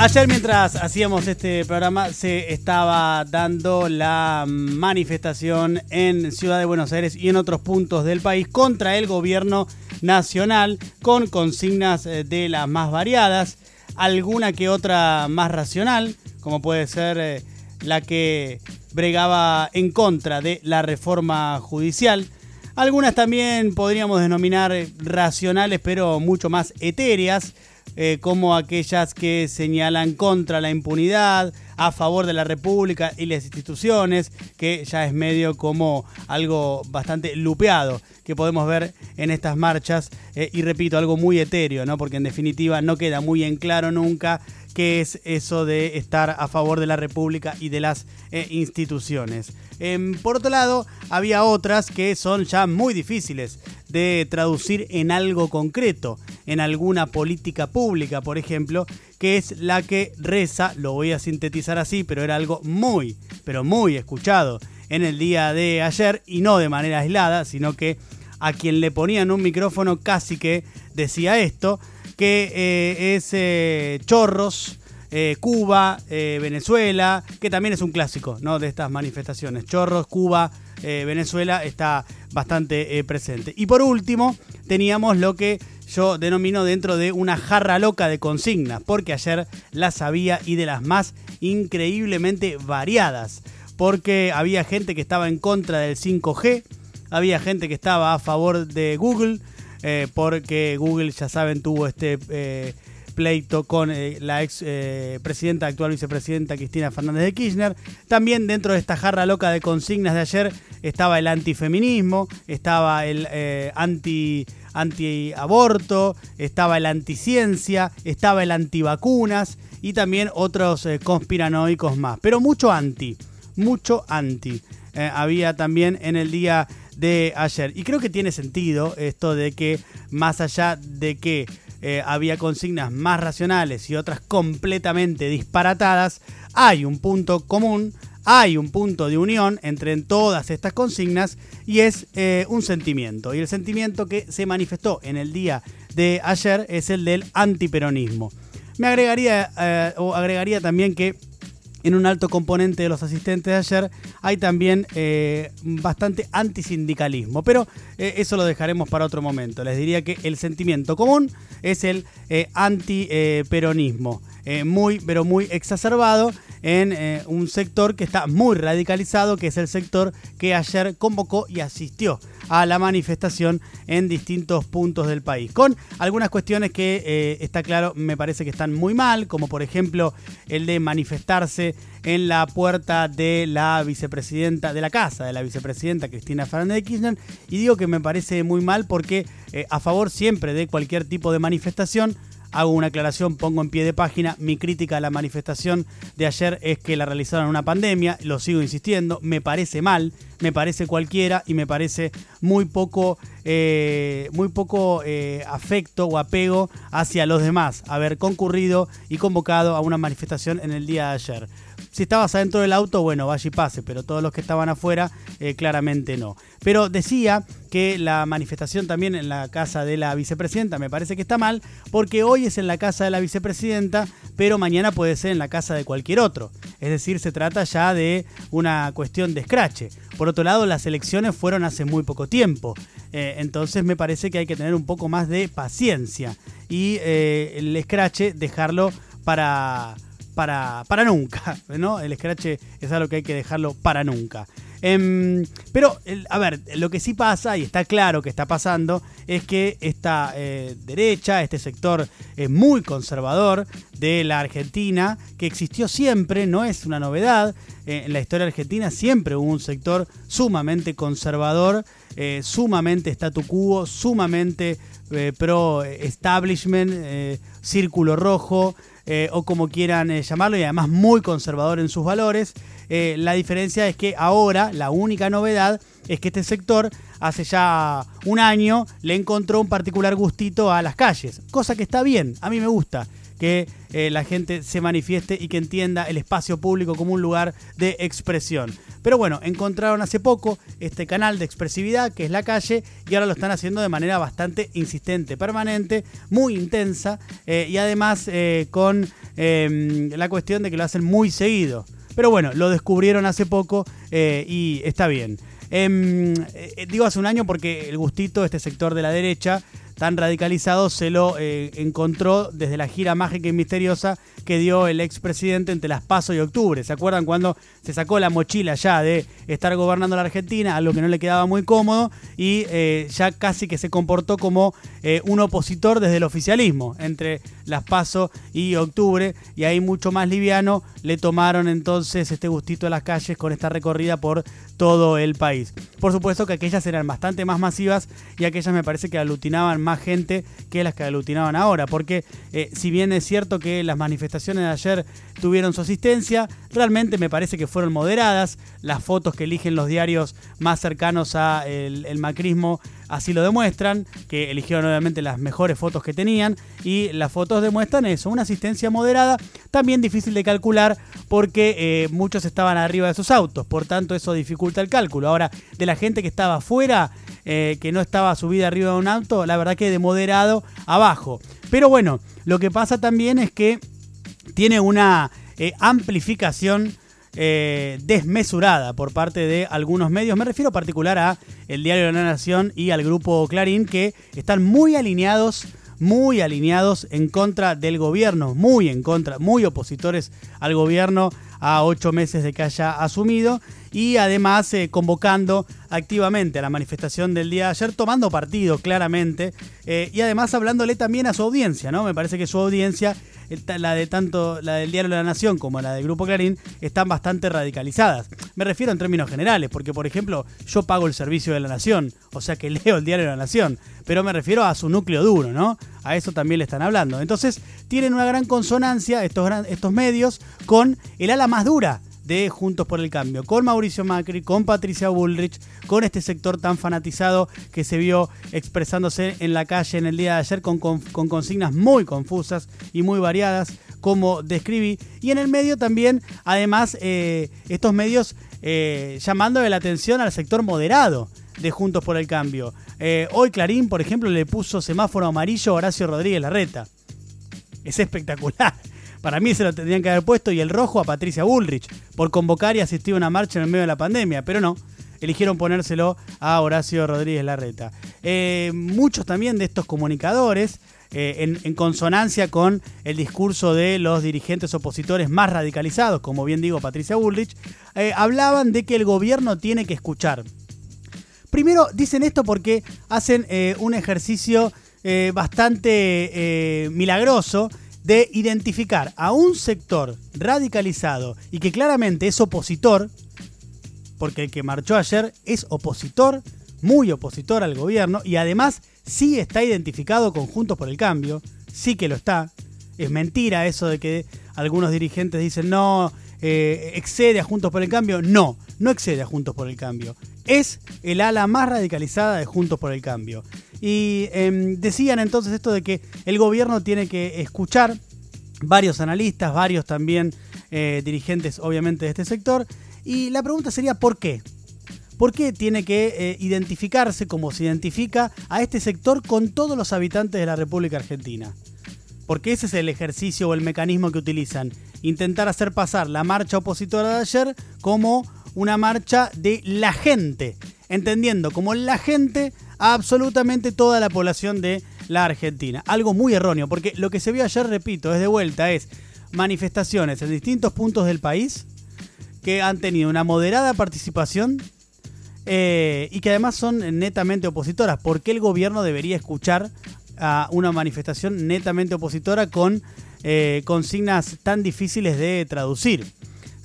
Ayer mientras hacíamos este programa se estaba dando la manifestación en Ciudad de Buenos Aires y en otros puntos del país contra el gobierno nacional con consignas eh, de las más variadas, alguna que otra más racional, como puede ser eh, la que bregaba en contra de la reforma judicial. Algunas también podríamos denominar racionales, pero mucho más etéreas eh, como aquellas que señalan contra la impunidad, a favor de la República y las instituciones, que ya es medio como algo bastante lupeado que podemos ver en estas marchas. Eh, y repito, algo muy etéreo, ¿no? Porque en definitiva no queda muy en claro nunca qué es eso de estar a favor de la República y de las eh, instituciones. Em, por otro lado, había otras que son ya muy difíciles de traducir en algo concreto, en alguna política pública, por ejemplo, que es la que reza, lo voy a sintetizar así, pero era algo muy, pero muy escuchado en el día de ayer y no de manera aislada, sino que a quien le ponían un micrófono casi que decía esto, que eh, es eh, Chorros, eh, Cuba, Venezuela, que también es un clásico ¿no? de estas manifestaciones. Chorros, Cuba, Venezuela está bastante presente. Y por último, teníamos lo que yo denomino dentro de una jarra loca de consignas, porque ayer las había y de las más increíblemente variadas, porque había gente que estaba en contra del 5G, había gente que estaba a favor de Google, eh, porque Google, ya saben, tuvo este eh, pleito con eh, la ex presidenta, actual vicepresidenta Cristina Fernández de Kirchner. También dentro de esta jarra loca de consignas de ayer estaba el antifeminismo, estaba el anti antiaborto, estaba el anticiencia, estaba el antivacunas y también otros conspiranoicos más. Pero mucho anti, mucho anti. había también en el día de ayer. Y creo que tiene sentido esto de que más allá de que eh, había consignas más racionales y otras completamente disparatadas, hay un punto común, hay un punto de unión entre todas estas consignas y es eh, un sentimiento. Y el sentimiento que se manifestó en el día de ayer es el del antiperonismo. Me agregaría, eh, o agregaría también que en un alto componente de los asistentes de ayer hay también eh, bastante antisindicalismo, pero eh, eso lo dejaremos para otro momento. Les diría que el sentimiento común es el eh, antiperonismo, muy, pero muy exacerbado en un sector que está muy radicalizado, que es el sector que ayer convocó y asistió a la manifestación en distintos puntos del país, con algunas cuestiones que eh, está claro, me parece que están muy mal, como por ejemplo el de manifestarse en la puerta de la vicepresidenta, de la casa de la vicepresidenta Cristina Fernández de Kirchner, y digo que me parece muy mal porque eh, a favor siempre de cualquier tipo de manifestación, Hago una aclaración, pongo en pie de página. Mi crítica a la manifestación de ayer es que la realizaron en una pandemia. Lo sigo insistiendo. Me parece mal, me parece cualquiera y me parece muy poco, eh, muy poco eh, afecto o apego hacia los demás. Haber concurrido y convocado a una manifestación en el día de ayer. Si estabas adentro del auto, bueno, vaya y pase, pero todos los que estaban afuera, eh, claramente no. Pero decía que la manifestación también en la casa de la vicepresidenta me parece que está mal, porque hoy es en la casa de la vicepresidenta, pero mañana puede ser en la casa de cualquier otro. Es decir, se trata ya de una cuestión de escrache. Por otro lado, las elecciones fueron hace muy poco tiempo. Eh, entonces me parece que hay que tener un poco más de paciencia y eh, el escrache dejarlo para para, para nunca, ¿no? El scratch es algo que hay que dejarlo para nunca. Em, pero, a ver, lo que sí pasa, y está claro que está pasando, es que esta eh, derecha, este sector muy conservador de la Argentina, que existió siempre, no es una novedad, eh, en la historia argentina siempre hubo un sector sumamente conservador, eh, sumamente statu quo, sumamente pro establishment, círculo rojo, eh, o como quieran eh, llamarlo, y además muy conservador en sus valores. Eh, la diferencia es que ahora la única novedad es que este sector hace ya un año le encontró un particular gustito a las calles, cosa que está bien, a mí me gusta que eh, la gente se manifieste y que entienda el espacio público como un lugar de expresión. Pero bueno, encontraron hace poco este canal de expresividad que es la calle y ahora lo están haciendo de manera bastante insistente, permanente, muy intensa eh, y además eh, con em, la cuestión de que lo hacen muy seguido. Pero bueno, lo descubrieron hace poco y está bien. Em, digo hace un año porque el gustito, este sector de la derecha, tan radicalizado se lo eh, encontró desde la gira mágica y misteriosa que dio el expresidente entre las Paso y Octubre. ¿Se acuerdan cuando se sacó la mochila ya de estar gobernando la Argentina, algo que no le quedaba muy cómodo, y eh, ya casi que se comportó como eh, un opositor desde el oficialismo entre las Paso y Octubre, y ahí mucho más liviano le tomaron entonces este gustito a las calles con esta recorrida por todo el país. Por supuesto que aquellas eran bastante más masivas y aquellas me parece que aglutinaban más gente que las que aglutinaban ahora, porque eh, si bien es cierto que las manifestaciones de ayer tuvieron su asistencia, realmente me parece que fueron moderadas, las fotos que eligen los diarios más cercanos al el macrismo así lo demuestran, que eligieron obviamente las mejores fotos que tenían y las fotos demuestran eso, una asistencia moderada, también difícil de calcular porque eh, muchos estaban arriba de sus autos, por tanto eso dificulta el cálculo. Ahora, de la gente que estaba afuera, eh, que no estaba subida arriba de un auto, la verdad que de moderado abajo. Pero bueno, lo que pasa también es que tiene una eh, amplificación eh, desmesurada por parte de algunos medios. Me refiero particular a el Diario de la Nación y al grupo Clarín que están muy alineados muy alineados en contra del gobierno, muy en contra, muy opositores al gobierno a ocho meses de que haya asumido y además eh, convocando activamente a la manifestación del día de ayer, tomando partido claramente eh, y además hablándole también a su audiencia, ¿no? Me parece que su audiencia la de tanto la del Diario de la Nación como la del Grupo Clarín están bastante radicalizadas. Me refiero en términos generales, porque por ejemplo yo pago el servicio de la Nación, o sea que leo el Diario de la Nación, pero me refiero a su núcleo duro, ¿no? A eso también le están hablando. Entonces tienen una gran consonancia estos, estos medios con el ala más dura de Juntos por el Cambio, con Mauricio Macri, con Patricia Bullrich, con este sector tan fanatizado que se vio expresándose en la calle en el día de ayer con, consignas muy confusas y muy variadas, como describí. Y en el medio también, además, eh, estos medios eh, llamando la atención al sector moderado de Juntos por el Cambio. Eh, hoy Clarín, por ejemplo, le puso semáforo amarillo a Horacio Rodríguez Larreta. Es espectacular. Para mí se lo tendrían que haber puesto y el rojo a Patricia Bullrich por convocar y asistir a una marcha en el medio de la pandemia, pero no. Eligieron ponérselo a Horacio Rodríguez Larreta. Eh, muchos también de estos comunicadores, eh, en, consonancia con el discurso de los dirigentes opositores más radicalizados, como bien digo Patricia Bullrich, eh, hablaban de que el gobierno tiene que escuchar. Primero dicen esto porque hacen un ejercicio bastante milagroso de identificar a un sector radicalizado y que claramente es opositor, porque el que marchó ayer es opositor, muy opositor al gobierno, y además sí está identificado con Juntos por el Cambio, sí que lo está. Es mentira eso de que algunos dirigentes dicen no, eh, excede a Juntos por el Cambio. No, no excede a Juntos por el Cambio. Es el ala más radicalizada de Juntos por el Cambio. Y em, decían entonces esto de que el gobierno tiene que escuchar varios analistas, varios también eh, dirigentes obviamente de este sector. Y la pregunta sería ¿por qué? ¿Por qué tiene que eh, identificarse como se identifica a este sector con todos los habitantes de la República Argentina? Porque ese es el ejercicio o el mecanismo que utilizan. Intentar hacer pasar la marcha opositora de ayer como una marcha de la gente. Entendiendo como la gente a absolutamente toda la población de la Argentina. Algo muy erróneo, porque lo que se vio ayer, repito, es de vuelta, es manifestaciones en distintos puntos del país que han tenido una moderada participación eh, y que además son netamente opositoras. ¿Por qué el gobierno debería escuchar a una manifestación netamente opositora con eh, consignas tan difíciles de traducir?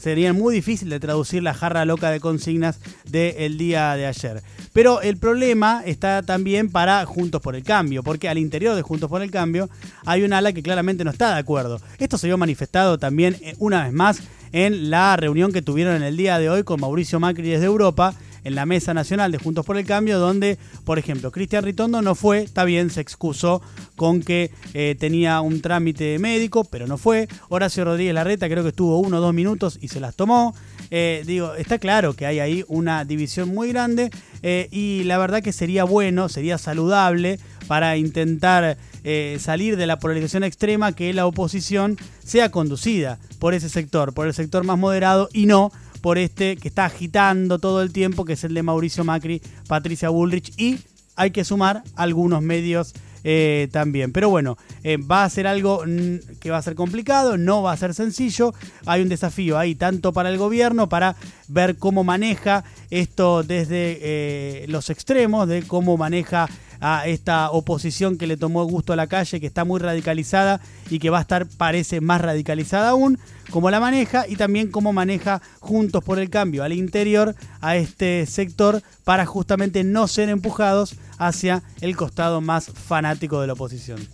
Sería muy difícil de traducir la jarra loca de consignas del día de ayer. Pero el problema está también para Juntos por el Cambio, porque al interior de Juntos por el Cambio hay un ala que claramente no está de acuerdo. Esto se vio manifestado también eh, una vez más en la reunión que tuvieron en el día de hoy con Mauricio Macri desde Europa, en la mesa nacional de Juntos por el Cambio, donde, por ejemplo, Cristian Ritondo no fue, está bien, se excusó con que eh, tenía un trámite médico, pero no fue. Horacio Rodríguez Larreta creo que estuvo uno o dos minutos y se las tomó. Eh, digo, está claro que hay ahí una división muy grande eh, y la verdad que sería bueno, sería saludable para intentar salir de la polarización extrema que la oposición sea conducida por ese sector, por el sector más moderado y no por este que está agitando todo el tiempo, que es el de Mauricio Macri, Patricia Bullrich y hay que sumar algunos medios eh, también. Pero bueno, eh, va a ser algo mm, que va a ser complicado, no va a ser sencillo. Hay un desafío ahí tanto para el gobierno, para ver cómo maneja esto desde eh, los extremos, de cómo maneja a esta oposición que le tomó gusto a la calle, que está muy radicalizada y que va a estar, parece, más radicalizada aún, cómo la maneja y también cómo maneja Juntos por el Cambio al interior a este sector para justamente no ser empujados hacia el costado más fanático de la oposición.